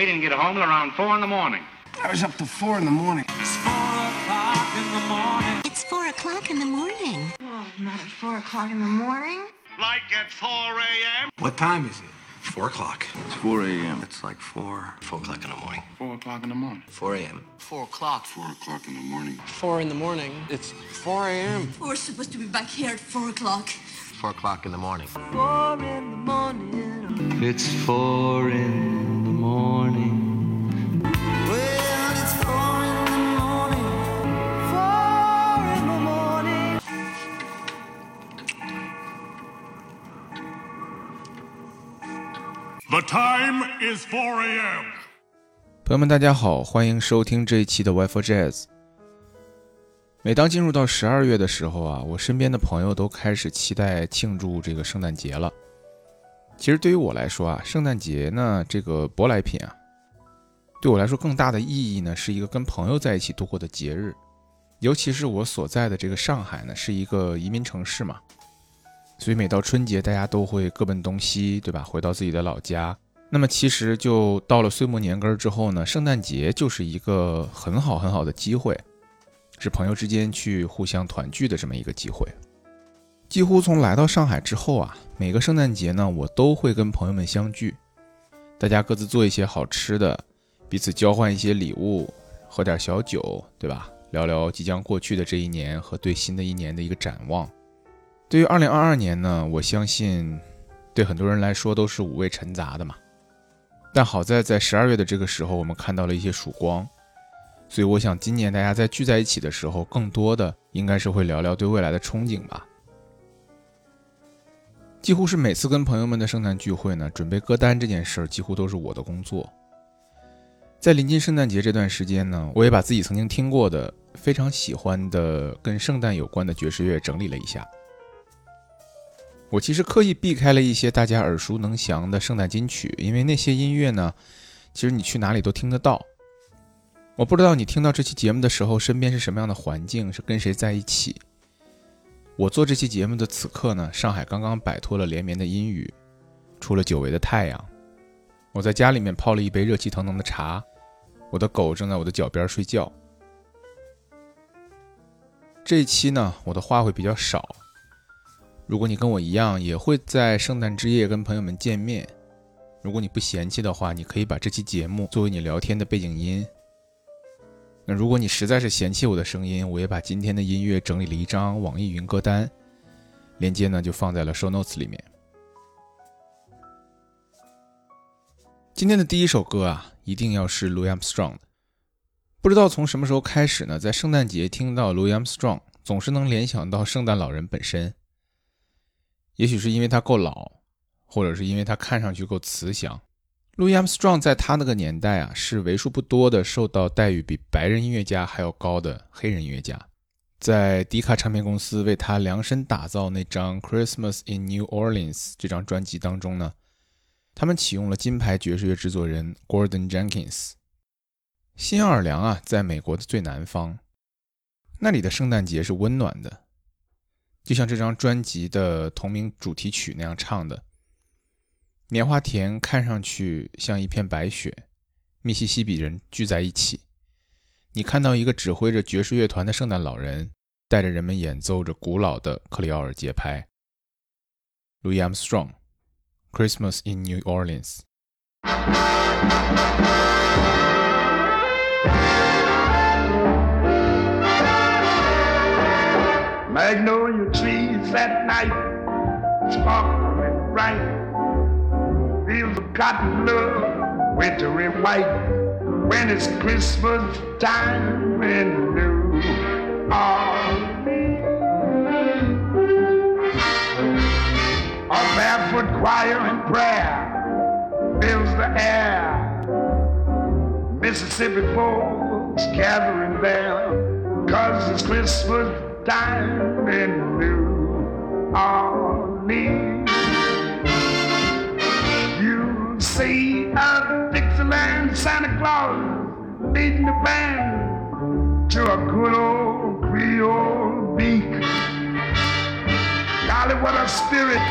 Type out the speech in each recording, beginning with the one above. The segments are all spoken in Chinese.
We didn't get home till around four in the morning. I was up to four in the morning. It's four o'clock in the morning. It's four o'clock in the morning. Oh, not at four o'clock in the morning. Like at 4 a.m.? What time is it? Four o'clock. It's 4 a.m. It's like four, four o'clock in the morning. 4 o'clock in the morning. Four a.m. Four o'clock. 4 o'clock in the morning. Four in the morning. It's 4 a.m. We're supposed to be back here at four o'clock. Four o'clock in the morning. Four in the morning. It's four in the morning. Well, it's four in the morning. Four in the morning. The time is 4 a.m. 朋友们，大家好，欢迎收听这一期的 Wi-Fi Jazz。每当进入到十二月的时候啊，我身边的朋友都开始期待庆祝这个圣诞节了。其实对于我来说啊，圣诞节呢这个舶来品啊，对我来说更大的意义呢，是一个跟朋友在一起度过的节日。尤其是我所在的这个上海呢，是一个移民城市嘛，所以每到春节，大家都会各奔东西，对吧？回到自己的老家。那么其实就到了岁末年根儿之后呢，圣诞节就是一个很好很好的机会，是朋友之间去互相团聚的这么一个机会。几乎从来到上海之后啊，每个圣诞节呢，我都会跟朋友们相聚，大家各自做一些好吃的，彼此交换一些礼物，喝点小酒，对吧？聊聊即将过去的这一年和对新的一年的一个展望。对于二零二二年呢，我相信对很多人来说都是五味陈杂的嘛。但好在在十二月的这个时候，我们看到了一些曙光，所以我想今年大家在聚在一起的时候，更多的应该是会聊聊对未来的憧憬吧。几乎是每次跟朋友们的圣诞聚会呢，准备歌单这件事儿几乎都是我的工作。在临近圣诞节这段时间呢，我也把自己曾经听过的、非常喜欢的跟圣诞有关的爵士乐整理了一下。我其实刻意避开了一些大家耳熟能详的圣诞金曲，因为那些音乐呢，其实你去哪里都听得到。我不知道你听到这期节目的时候，身边是什么样的环境，是跟谁在一起。我做这期节目的此刻呢，上海刚刚摆脱了连绵的阴雨，出了久违的太阳。我在家里面泡了一杯热气腾腾的茶，我的狗正在我的脚边睡觉。这一期呢，我的话会比较少。如果你跟我一样，也会在圣诞之夜跟朋友们见面，如果你不嫌弃的话，你可以把这期节目作为你聊天的背景音。那如果你实在是嫌弃我的声音，我也把今天的音乐整理了一张网易云歌单，链接呢就放在了 show notes 里面。今天的第一首歌啊，一定要是 Louis Armstrong 的。不知道从什么时候开始呢，在圣诞节听到 Louis Armstrong，总是能联想到圣诞老人本身。也许是因为他够老，或者是因为他看上去够慈祥。Louis Armstrong 在他那个年代啊，是为数不多的受到待遇比白人音乐家还要高的黑人音乐家。在迪卡唱片公司为他量身打造那张《Christmas in New Orleans》这张专辑当中呢，他们启用了金牌爵士乐制作人 Gordon Jenkins。新奥尔良啊，在美国的最南方，那里的圣诞节是温暖的，就像这张专辑的同名主题曲那样唱的。棉花田看上去像一片白雪，密西西比人聚在一起。你看到一个指挥着爵士乐团的圣诞老人，带着人们演奏着古老的克里奥尔节拍。Louis Armstrong，《Christmas in New Orleans》。Magnolia trees at night, sparkling bright. Fields of cotton look wintry white. When it's Christmas time in New Orleans. A barefoot choir and prayer fills the air. Mississippi folks gathering there, cause it's Christmas time in New Orleans. See a Dixieland Santa Claus leading the band to a good old Creole beat. Golly, what a spirit!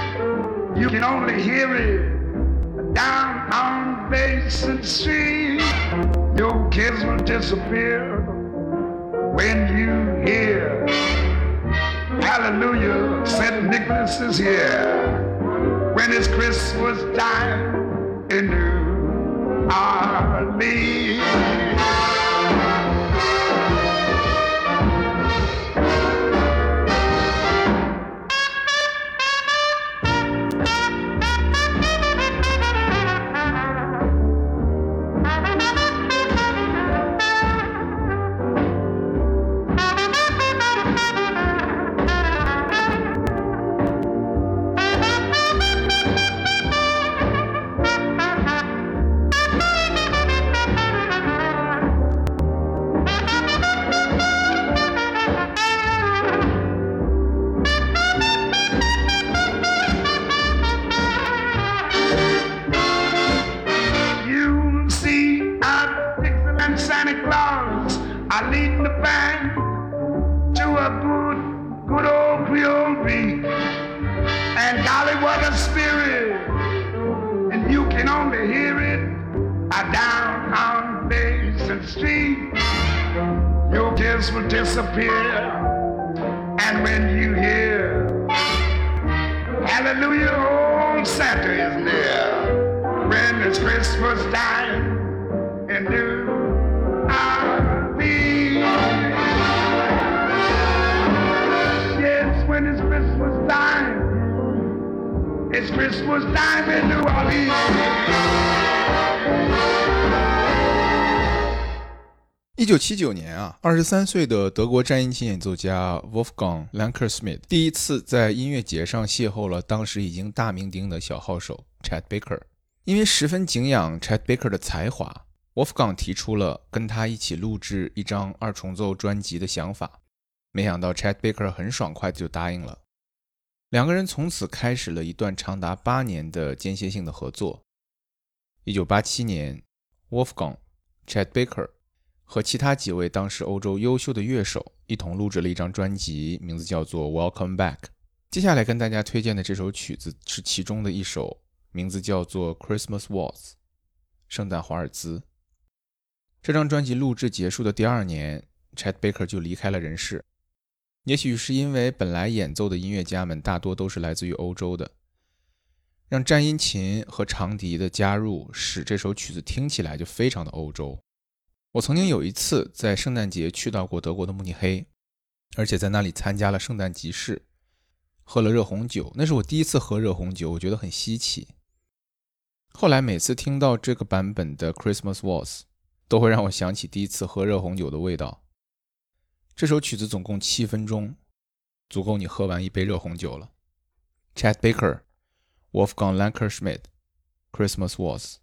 You can only hear it down on Basin Street. Your kids will disappear when you hear Hallelujah, St. Nicholas is here. When it's Christmas time in New Orleans. 九七九年啊，二十三岁的德国战音琴演奏家 Wolfgang Lankersmith 第一次在音乐节上邂逅了当时已经大名鼎鼎的小号手 Chet Baker。因为十分敬仰 Chet Baker 的才华，Wolfgang 提出了跟他一起录制一张二重奏专辑的想法。没想到 Chet Baker 很爽快地就答应了，两个人从此开始了一段长达八年的间歇性的合作。一九八七年，Wolfgang、Chet Baker 和其他几位当时欧洲优秀的乐手一同录制了一张专辑，名字叫做《Welcome Back》。接下来跟大家推荐的这首曲子是其中的一首，名字叫做《Christmas Waltz》（圣诞华尔兹）。这张专辑录制结束的第二年，Chet Baker 就离开了人世。也许是因为本来演奏的音乐家们大多都是来自于欧洲的，让战音琴和长笛的加入，使这首曲子听起来就非常的欧洲。我曾经有一次在圣诞节去到过德国的慕尼黑，而且在那里参加了圣诞集市，喝了热红酒。那是我第一次喝热红酒，我觉得很稀奇。后来每次听到这个版本的《Christmas Waltz》，都会让我想起第一次喝热红酒的味道。这首曲子总共七分钟，足够你喝完一杯热红酒了。Chet Baker、Wolfgang Lankerschmidt，《Christmas Waltz》。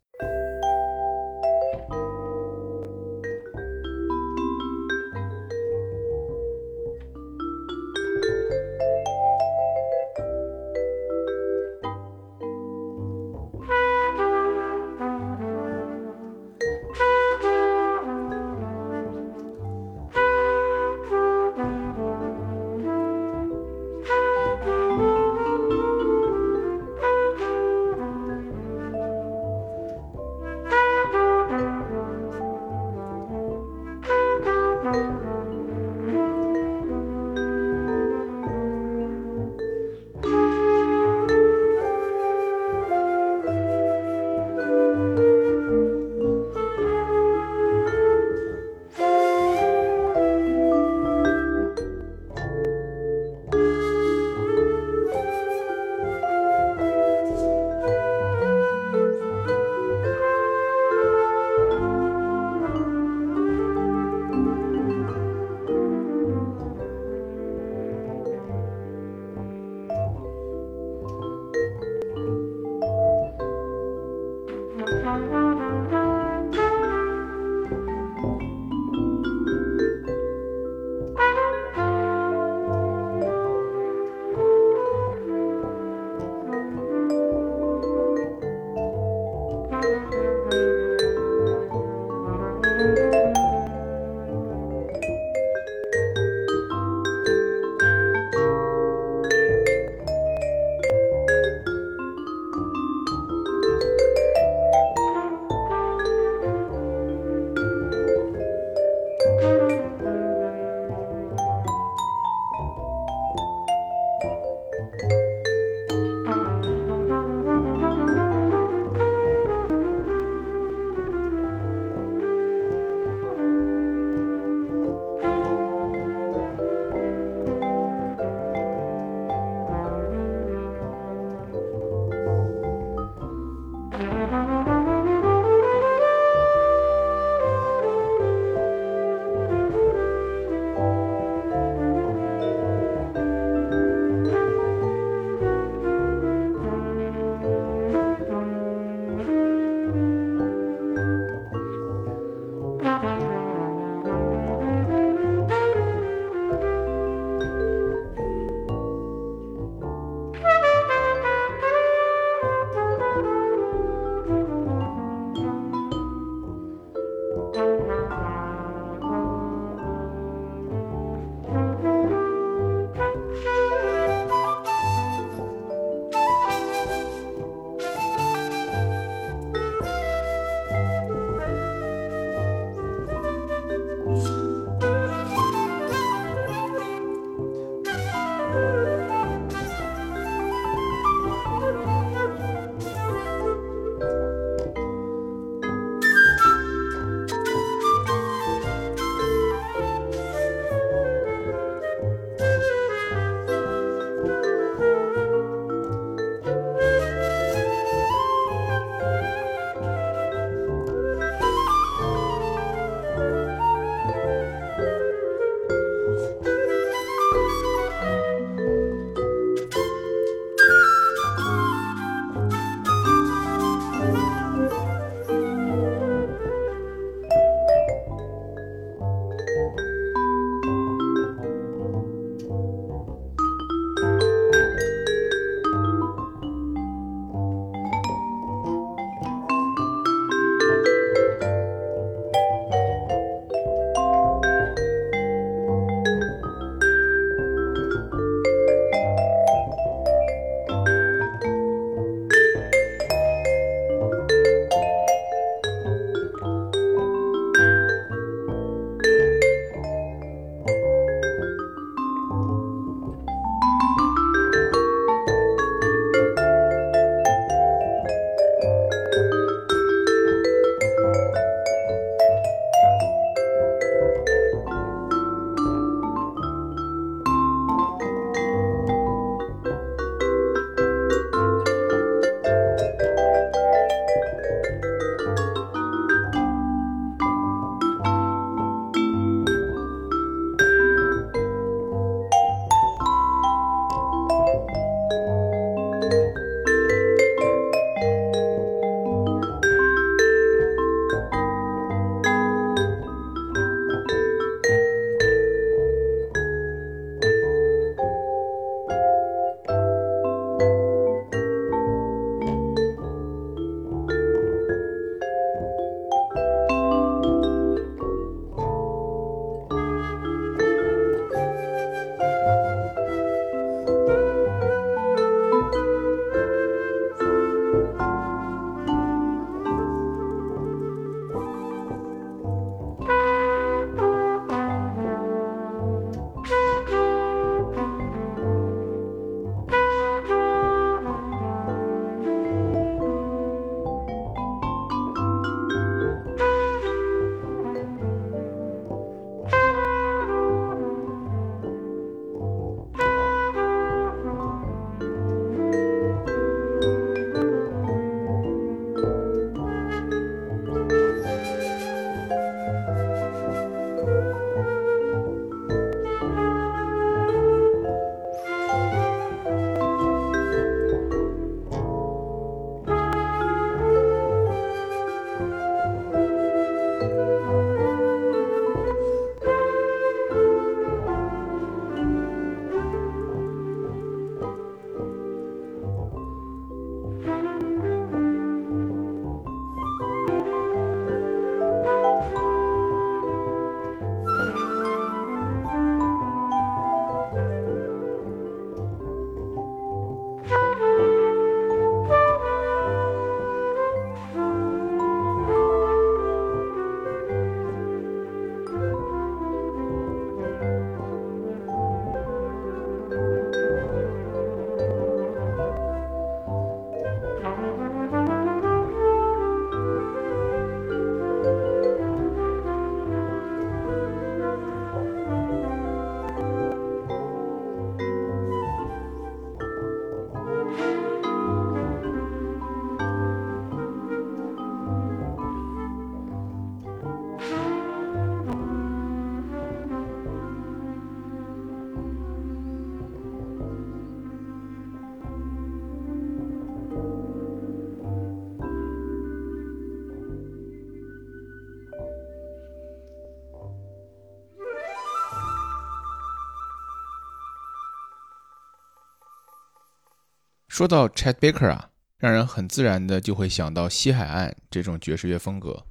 说到 Chet Baker 啊，让人很自然的就会想到西海岸这种爵士乐风格。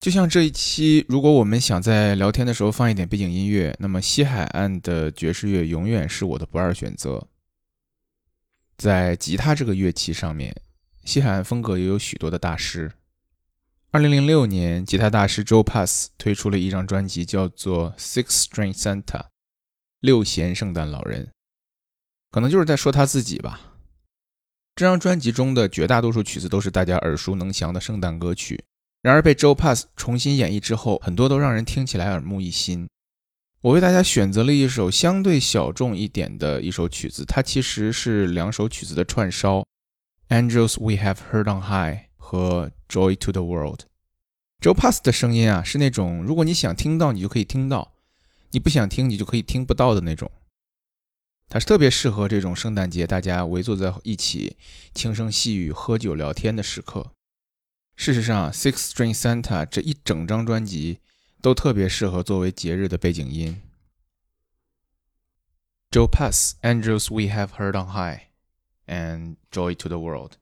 就像这一期，如果我们想在聊天的时候放一点背景音乐，那么西海岸的爵士乐永远是我的不二选择。在吉他这个乐器上面，西海岸风格也有许多的大师。二零零六年，吉他大师 Joe Pass 推出了一张专辑，叫做《Six String Santa》，六弦圣诞老人，可能就是在说他自己吧。这张专辑中的绝大多数曲子都是大家耳熟能详的圣诞歌曲。然而被 Joe Pass 重新演绎之后，很多都让人听起来耳目一新。我为大家选择了一首相对小众一点的一首曲子，它其实是两首曲子的串烧，《Angels We Have Heard on High》和《Joy to the World》。Joe Pass 的声音啊，是那种如果你想听到，你就可以听到；你不想听，你就可以听不到的那种。它是特别适合这种圣诞节大家围坐在一起，轻声细语、喝酒聊天的时刻。事实上，《Six String Santa》这一整张专辑都特别适合作为节日的背景音。Joe Pass, "Angels We Have Heard on High", and "Joy to the World".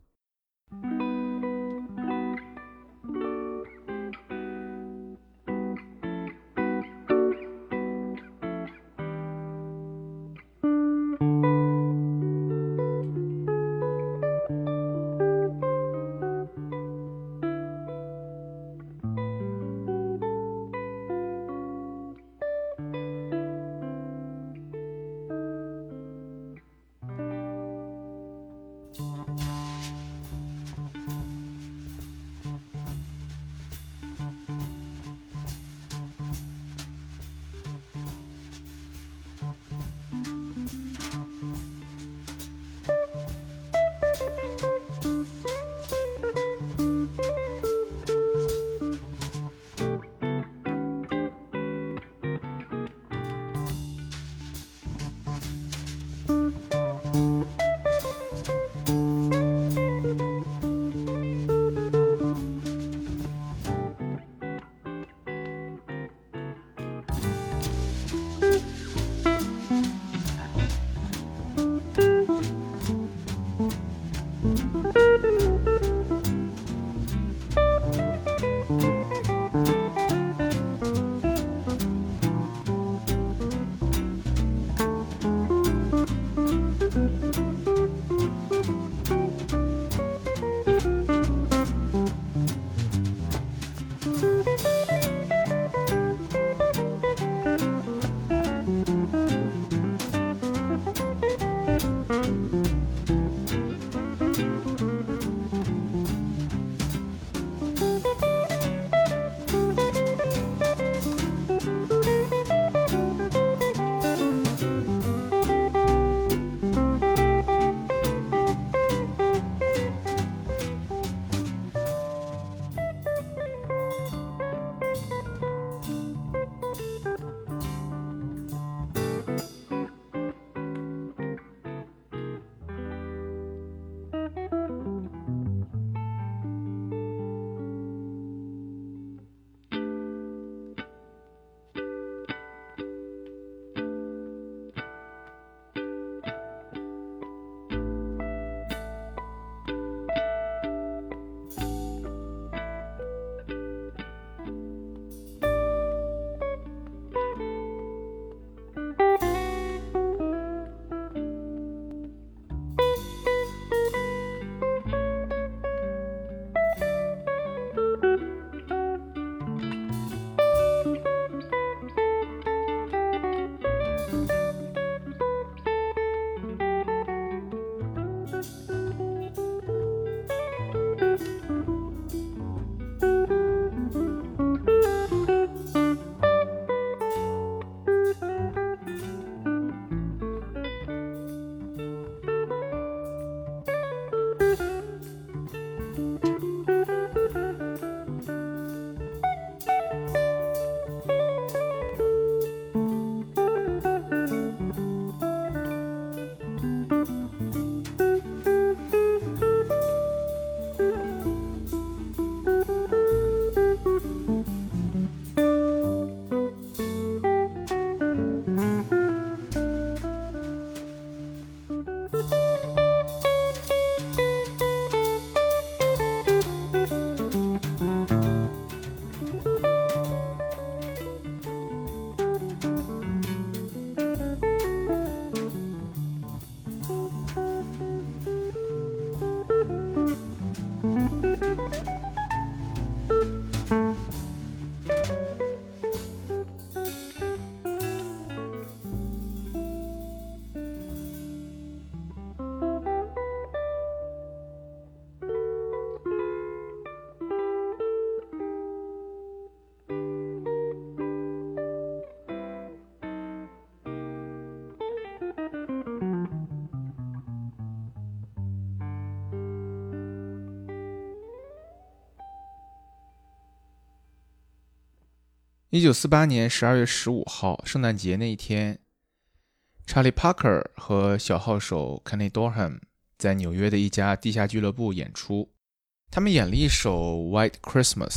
一九四八年十二月十五号，圣诞节那一天，查理·帕克和小号手 Kenny Dorham 在纽约的一家地下俱乐部演出。他们演了一首《White Christmas》。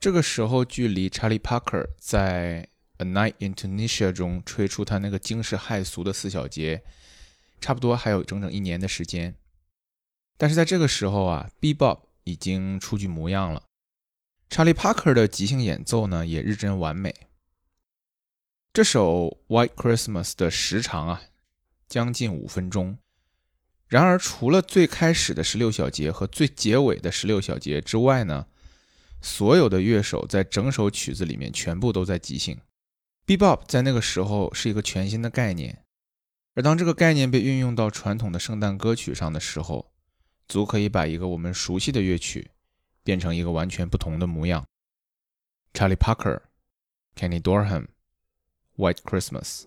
这个时候，距离查理·帕克在《A Night in Tunisia》中吹出他那个惊世骇俗的四小节，差不多还有整整一年的时间。但是在这个时候啊，Bebop 已经初具模样了。查理·帕克的即兴演奏呢，也日臻完美。这首《White Christmas》的时长啊，将近五分钟。然而，除了最开始的十六小节和最结尾的十六小节之外呢，所有的乐手在整首曲子里面全部都在即兴。Bebop 在那个时候是一个全新的概念，而当这个概念被运用到传统的圣诞歌曲上的时候，足可以把一个我们熟悉的乐曲。变成一个完全不同的模样。Charlie Parker、Kenny Dorham、White Christmas。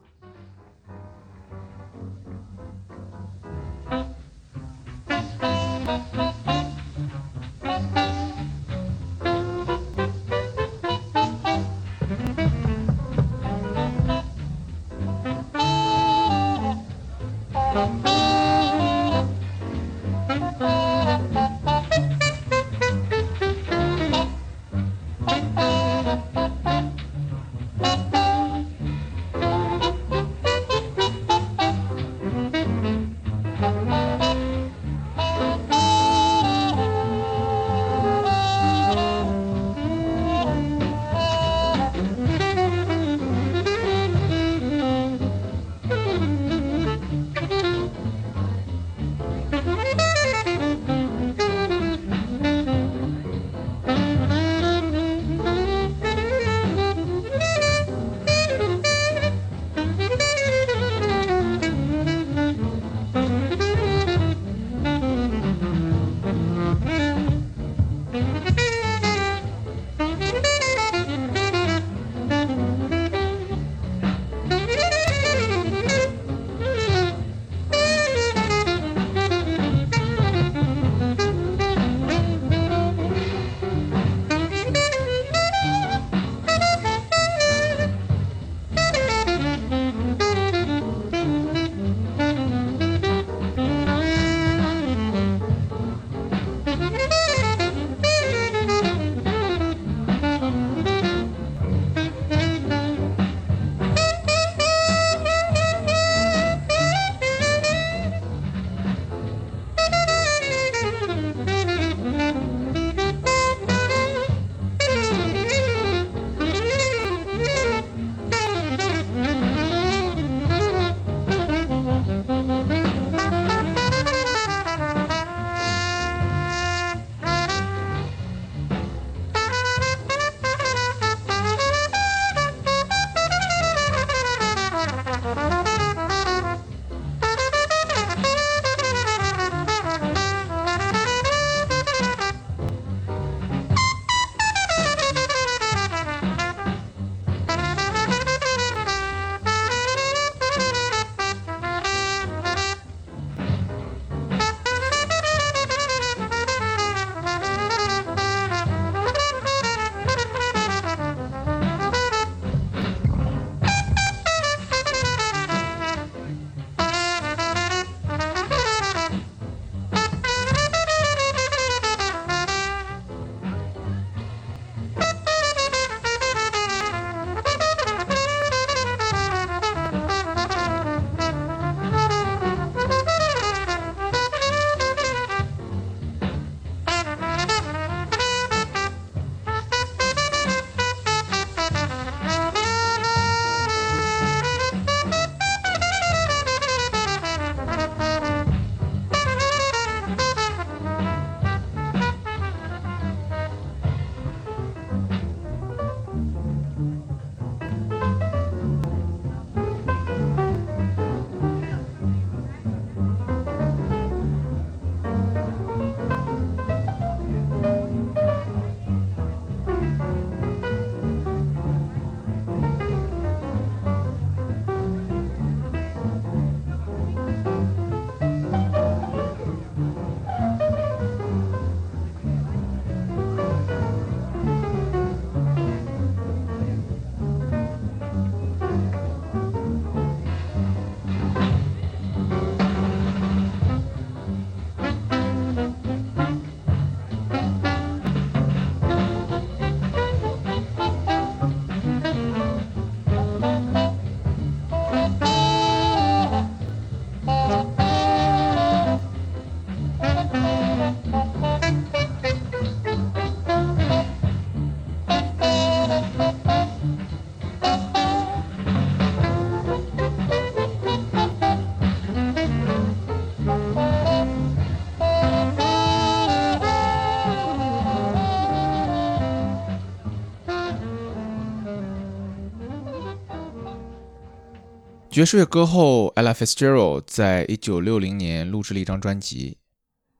爵士乐歌后 Ella Fitzgerald 在一九六零年录制了一张专辑，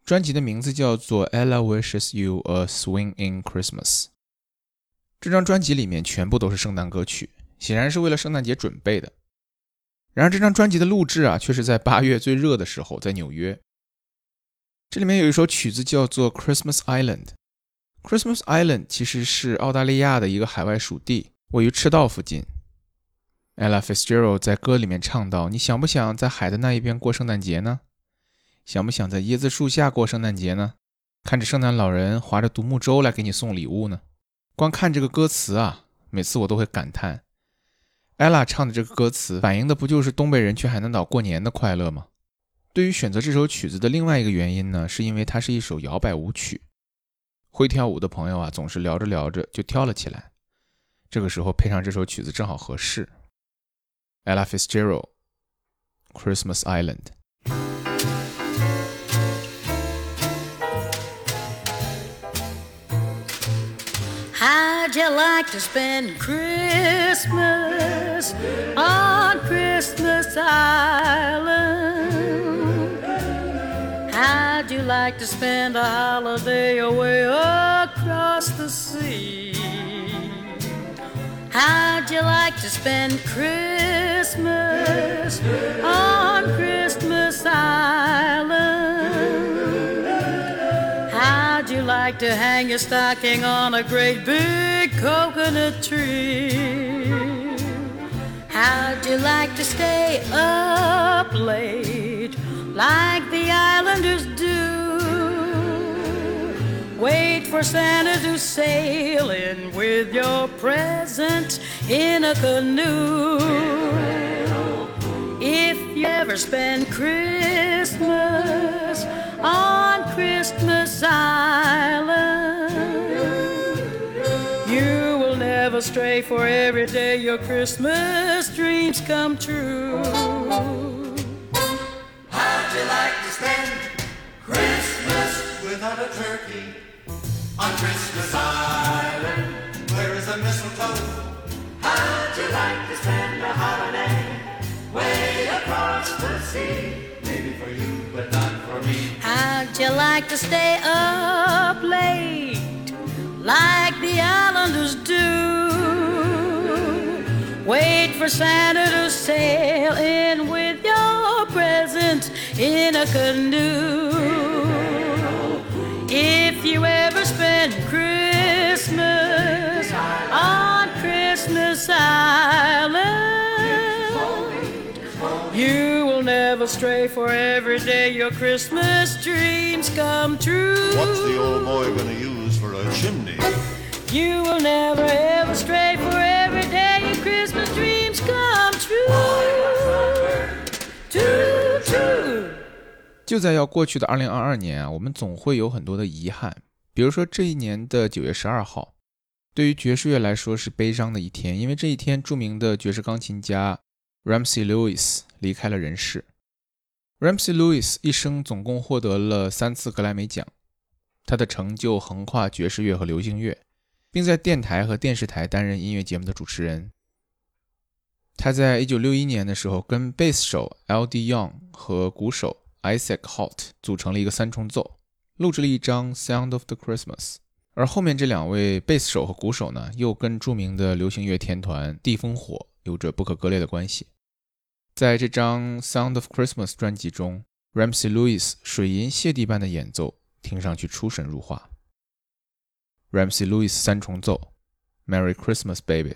专辑的名字叫做《Ella Wishes You a Swing in Christmas》。这张专辑里面全部都是圣诞歌曲，显然是为了圣诞节准备的。然而，这张专辑的录制啊，却是在八月最热的时候，在纽约。这里面有一首曲子叫做《Christmas Island》。Christmas Island 其实是澳大利亚的一个海外属地，位于赤道附近。Ella Fitzgerald 在歌里面唱到：“你想不想在海的那一边过圣诞节呢？想不想在椰子树下过圣诞节呢？看着圣诞老人划着独木舟来给你送礼物呢？”光看这个歌词啊，每次我都会感叹，ella 唱的这个歌词反映的不就是东北人去海南岛过年的快乐吗？对于选择这首曲子的另外一个原因呢，是因为它是一首摇摆舞曲，会跳舞的朋友啊，总是聊着聊着就跳了起来，这个时候配上这首曲子正好合适。Ella Fitzgerald, Christmas Island. How'd you like to spend Christmas on Christmas Island? How'd you like to spend a holiday away across the sea? How'd you like to spend Christmas on Christmas Island? How'd you like to hang your stocking on a great big coconut tree? How'd you like to stay up late like the islanders do? Wait for Santa to sail in with your present in a canoe. If you ever spend Christmas on Christmas Island, you will never stray, for every day your Christmas dreams come true. How'd you like to spend Christmas without a turkey on Christmas Island? Where is the mistletoe? How'd you like to spend a holiday way across the sea? Maybe for you, but not for me. How'd you like to stay up late like the islanders do? Wait for Santa to sail in with your present in a canoe. If you ever spend Christmas on Christmas Island, you will never stray, for every day your Christmas dreams come true. What's the old boy gonna use for a chimney? You will never ever stray, for every day your Christmas dreams come true. True, true. 就在要过去的二零二二年啊，我们总会有很多的遗憾。比如说这一年的九月十二号，对于爵士乐来说是悲伤的一天，因为这一天著名的爵士钢琴家 Ramsey Lewis 离开了人世。Ramsey Lewis 一生总共获得了三次格莱美奖，他的成就横跨爵士乐和流行乐，并在电台和电视台担任音乐节目的主持人。他在一九六一年的时候，跟贝斯手 L.D. Young 和鼓手 Isaac Holt 组成了一个三重奏，录制了一张《Sound of the Christmas》。而后面这两位贝斯手和鼓手呢，又跟著名的流行乐天团地烽火有着不可割裂的关系。在这张《Sound of Christmas》专辑中，Ramsey Lewis 水银泻地般的演奏，听上去出神入化。Ramsey Lewis 三重奏，《Merry Christmas, Baby》。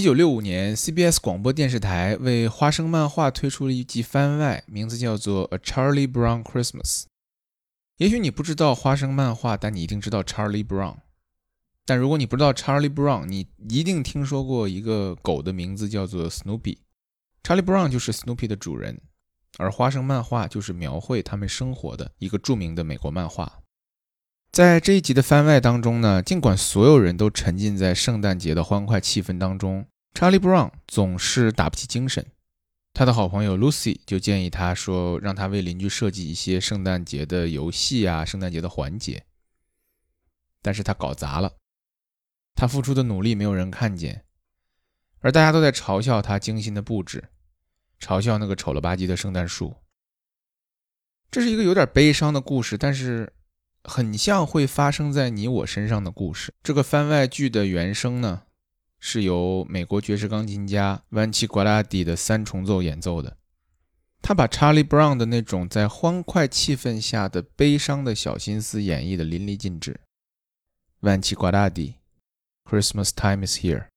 一九六五年，CBS 广播电视台为花生漫画推出了一季番外，名字叫做《A Charlie Brown Christmas》。也许你不知道花生漫画，但你一定知道 Charlie Brown。但如果你不知道 Charlie Brown，你一定听说过一个狗的名字叫做 Snoopy。Charlie Brown 就是 Snoopy 的主人，而花生漫画就是描绘他们生活的一个著名的美国漫画。在这一集的番外当中呢，尽管所有人都沉浸在圣诞节的欢快气氛当中，Charlie Brown 总是打不起精神。他的好朋友 Lucy 就建议他说，让他为邻居设计一些圣诞节的游戏啊，圣诞节的环节。但是他搞砸了，他付出的努力没有人看见，而大家都在嘲笑他精心的布置，嘲笑那个丑了吧唧的圣诞树。这是一个有点悲伤的故事，但是。很像会发生在你我身上的故事。这个番外剧的原声呢，是由美国爵士钢琴家万奇·瓜拉迪的三重奏演奏的。他把查理·布朗的那种在欢快气氛下的悲伤的小心思演绎的淋漓尽致。万奇·瓜拉迪，Christmas time is here。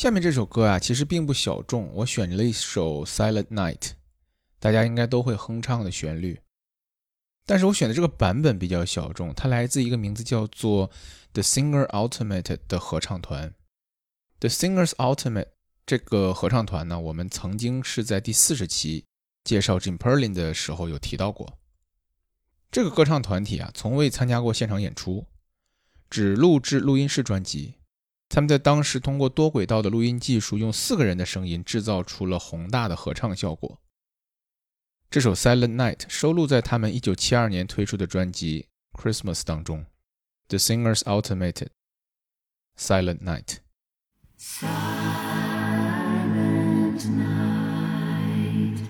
下面这首歌啊，其实并不小众，我选了一首《Silent Night》，大家应该都会哼唱的旋律。但是我选的这个版本比较小众，它来自一个名字叫做 The Singer Ultimate 的合唱团。The Singers Ultimate 这个合唱团呢，我们曾经是在第四十期介绍 Jim Perlin 的时候有提到过。这个歌唱团体啊，从未参加过现场演出，只录制录音室专辑。他们在当时通过多轨道的录音技术，用四个人的声音制造出了宏大的合唱效果。这首《Silent Night》收录在他们1972年推出的专辑《Christmas》当中，《The Singers Automated Silent Night》。Silent night,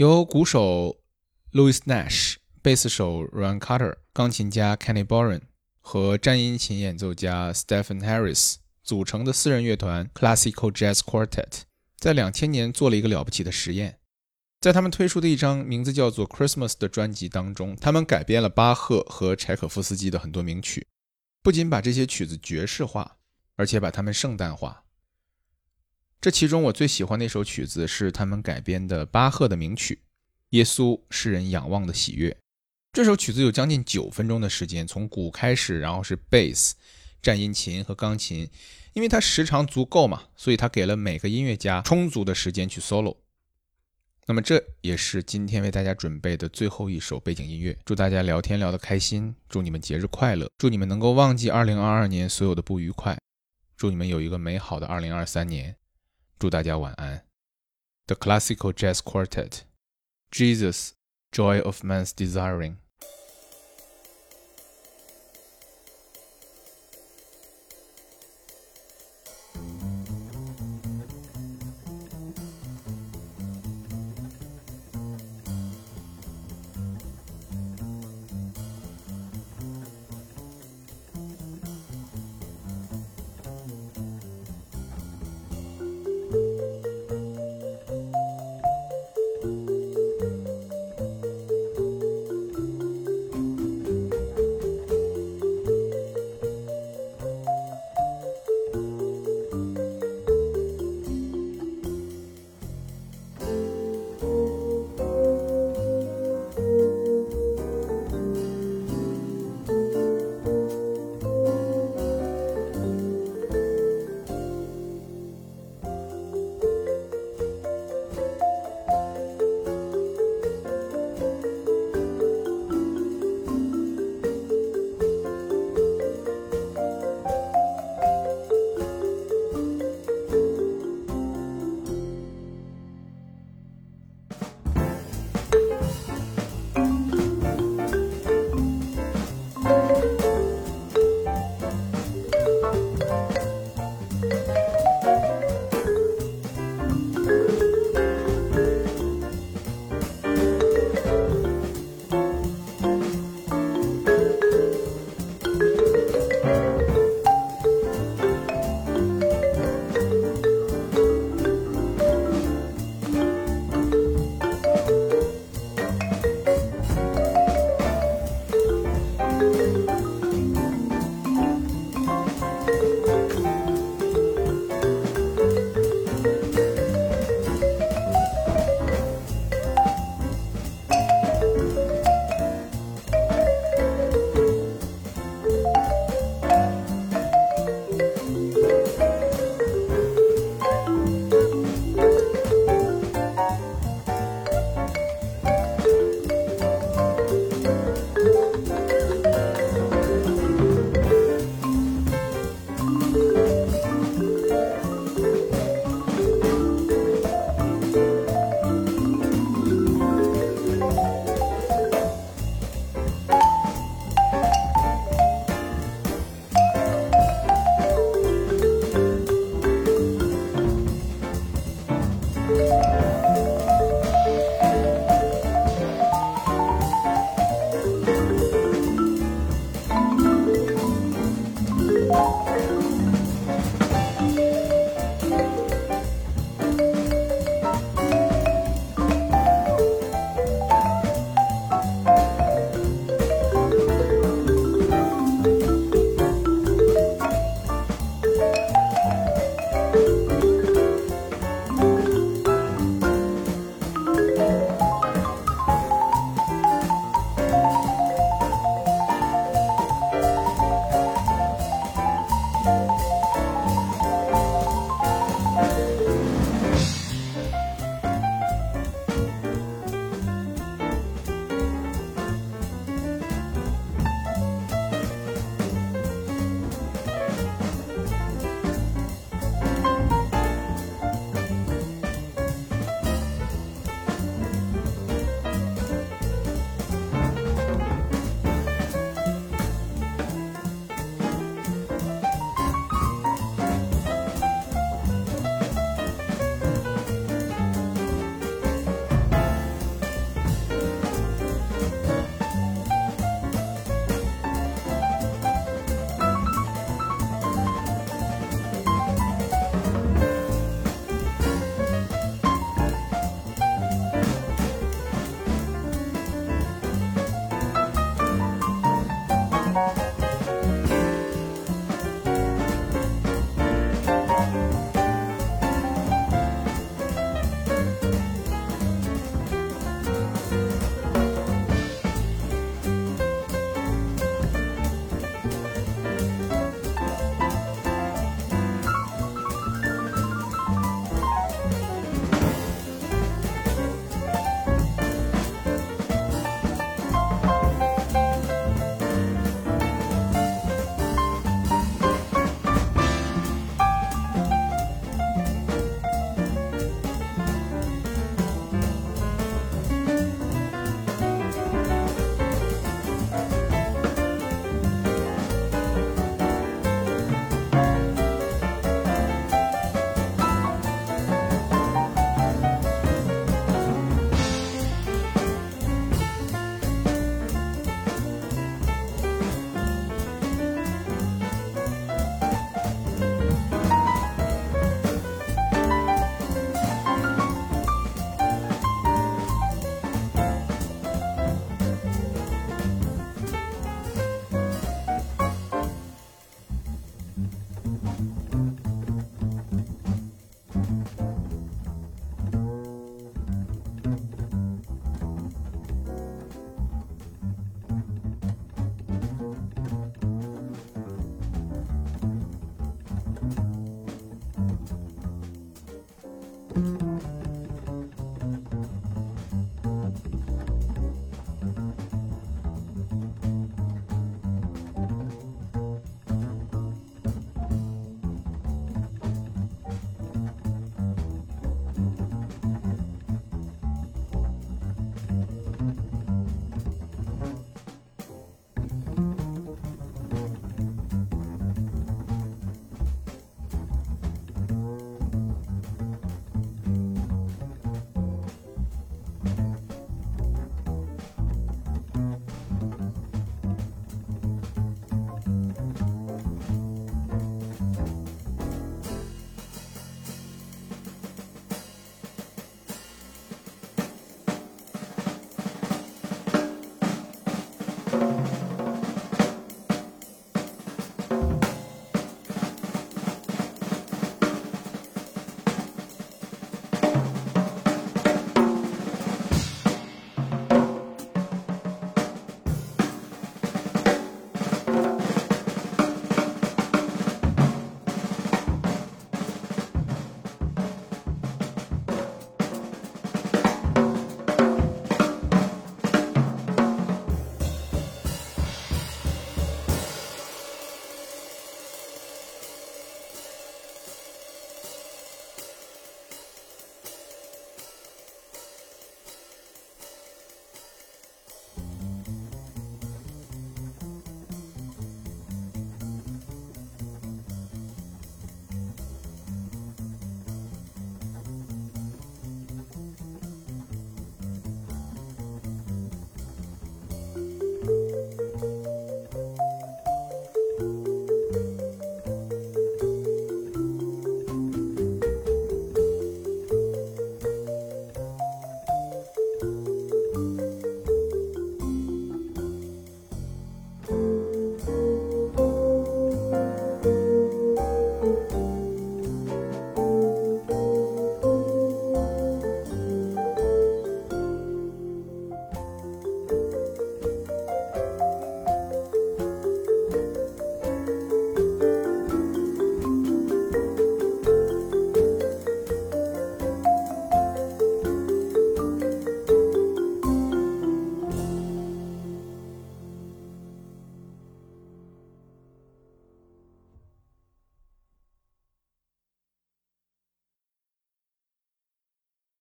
由鼓手 Louis Nash、贝斯手 Ron Carter、钢琴家 Kenny Boren 和颤音琴演奏家 Stephen Harris 组成的四人乐团 Classical Jazz Quartet，在两千年做了一个了不起的实验。在他们推出的一张名字叫做《Christmas》的专辑当中，他们改编了巴赫和柴可夫斯基的很多名曲，不仅把这些曲子爵士化，而且把它们圣诞化。这其中我最喜欢的一首曲子是他们改编的巴赫的名曲《耶稣使人仰望的喜悦》。这首曲子有将近九分钟的时间，从鼓开始，然后是贝斯、战音琴和钢琴。因为它时长足够嘛，所以它给了每个音乐家充足的时间去 solo。那么这也是今天为大家准备的最后一首背景音乐。祝大家聊天聊得开心，祝你们节日快乐，祝你们能够忘记2022年所有的不愉快，祝你们有一个美好的2023年。祝大家晚安。The Classical Jazz Quartet, Jesus, Joy of Man's Desiring。